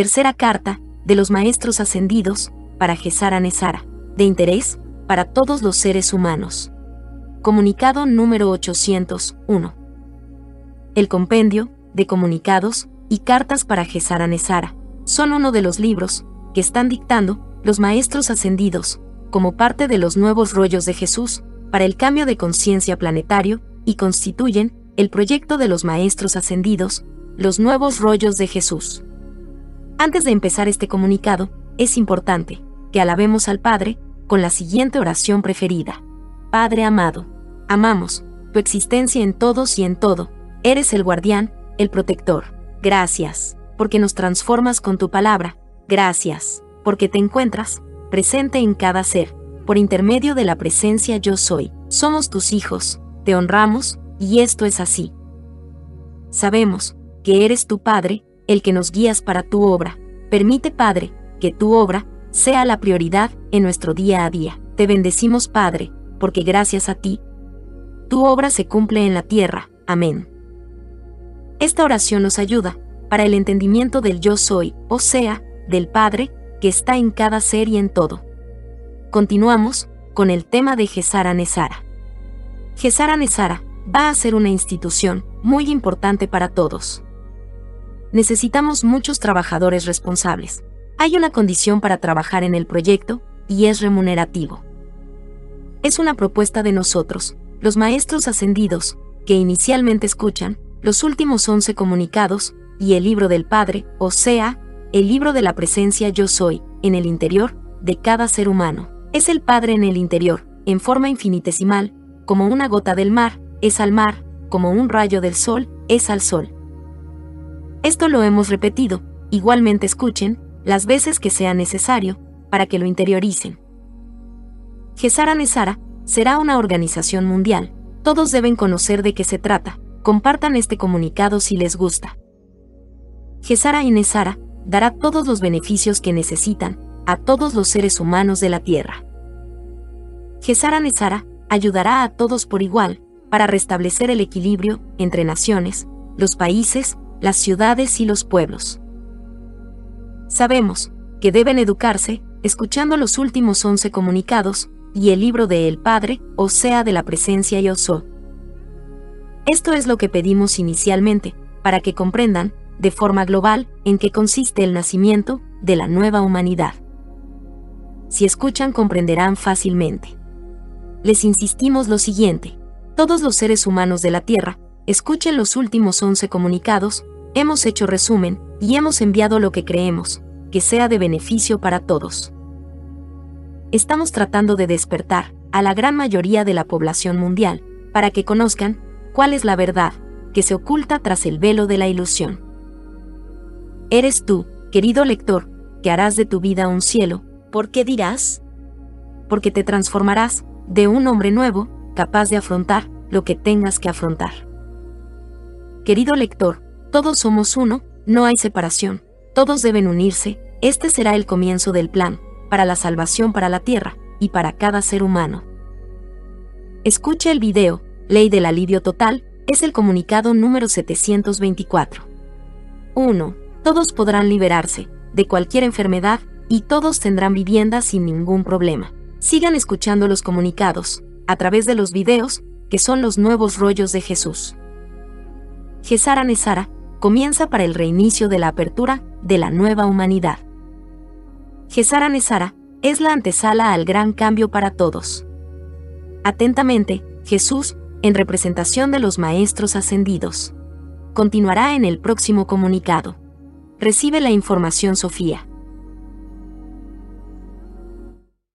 Tercera carta, de los maestros ascendidos, para Gesara Nesara, de interés, para todos los seres humanos. Comunicado número 801. El compendio, de comunicados, y cartas para Gesara Nesara, son uno de los libros, que están dictando, los maestros ascendidos, como parte de los nuevos rollos de Jesús, para el cambio de conciencia planetario, y constituyen, el proyecto de los maestros ascendidos, los nuevos rollos de Jesús. Antes de empezar este comunicado, es importante que alabemos al Padre con la siguiente oración preferida. Padre amado, amamos tu existencia en todos y en todo. Eres el guardián, el protector. Gracias, porque nos transformas con tu palabra. Gracias, porque te encuentras presente en cada ser, por intermedio de la presencia yo soy. Somos tus hijos, te honramos, y esto es así. Sabemos que eres tu Padre, el que nos guías para tu obra. Permite, Padre, que tu obra sea la prioridad en nuestro día a día. Te bendecimos, Padre, porque gracias a ti, tu obra se cumple en la tierra. Amén. Esta oración nos ayuda para el entendimiento del yo soy, o sea, del Padre, que está en cada ser y en todo. Continuamos con el tema de Gesara Nesara. Gesara Nesara va a ser una institución muy importante para todos necesitamos muchos trabajadores responsables. Hay una condición para trabajar en el proyecto, y es remunerativo. Es una propuesta de nosotros, los maestros ascendidos, que inicialmente escuchan los últimos once comunicados, y el libro del Padre, o sea, el libro de la presencia yo soy, en el interior, de cada ser humano. Es el Padre en el interior, en forma infinitesimal, como una gota del mar, es al mar, como un rayo del sol, es al sol. Esto lo hemos repetido, igualmente escuchen, las veces que sea necesario, para que lo interioricen. Gesara Nesara será una organización mundial, todos deben conocer de qué se trata, compartan este comunicado si les gusta. Gesara Nesara dará todos los beneficios que necesitan a todos los seres humanos de la Tierra. Gesara Nesara ayudará a todos por igual para restablecer el equilibrio entre naciones, los países las ciudades y los pueblos. Sabemos que deben educarse escuchando los últimos once comunicados y el libro de El Padre, o sea, de la presencia y oso. Esto es lo que pedimos inicialmente, para que comprendan, de forma global, en qué consiste el nacimiento de la nueva humanidad. Si escuchan comprenderán fácilmente. Les insistimos lo siguiente, todos los seres humanos de la Tierra, escuchen los últimos once comunicados Hemos hecho resumen, y hemos enviado lo que creemos, que sea de beneficio para todos. Estamos tratando de despertar a la gran mayoría de la población mundial, para que conozcan cuál es la verdad que se oculta tras el velo de la ilusión. Eres tú, querido lector, que harás de tu vida un cielo, ¿por qué dirás? Porque te transformarás de un hombre nuevo, capaz de afrontar lo que tengas que afrontar. Querido lector, todos somos uno, no hay separación, todos deben unirse, este será el comienzo del plan, para la salvación para la tierra, y para cada ser humano. Escuche el video, Ley del Alivio Total, es el comunicado número 724. 1. Todos podrán liberarse de cualquier enfermedad y todos tendrán vivienda sin ningún problema. Sigan escuchando los comunicados, a través de los videos, que son los nuevos rollos de Jesús. Gesara Nesara, comienza para el reinicio de la apertura de la nueva humanidad. Gesara Nesara es la antesala al gran cambio para todos. Atentamente, Jesús, en representación de los maestros ascendidos. Continuará en el próximo comunicado. Recibe la información Sofía.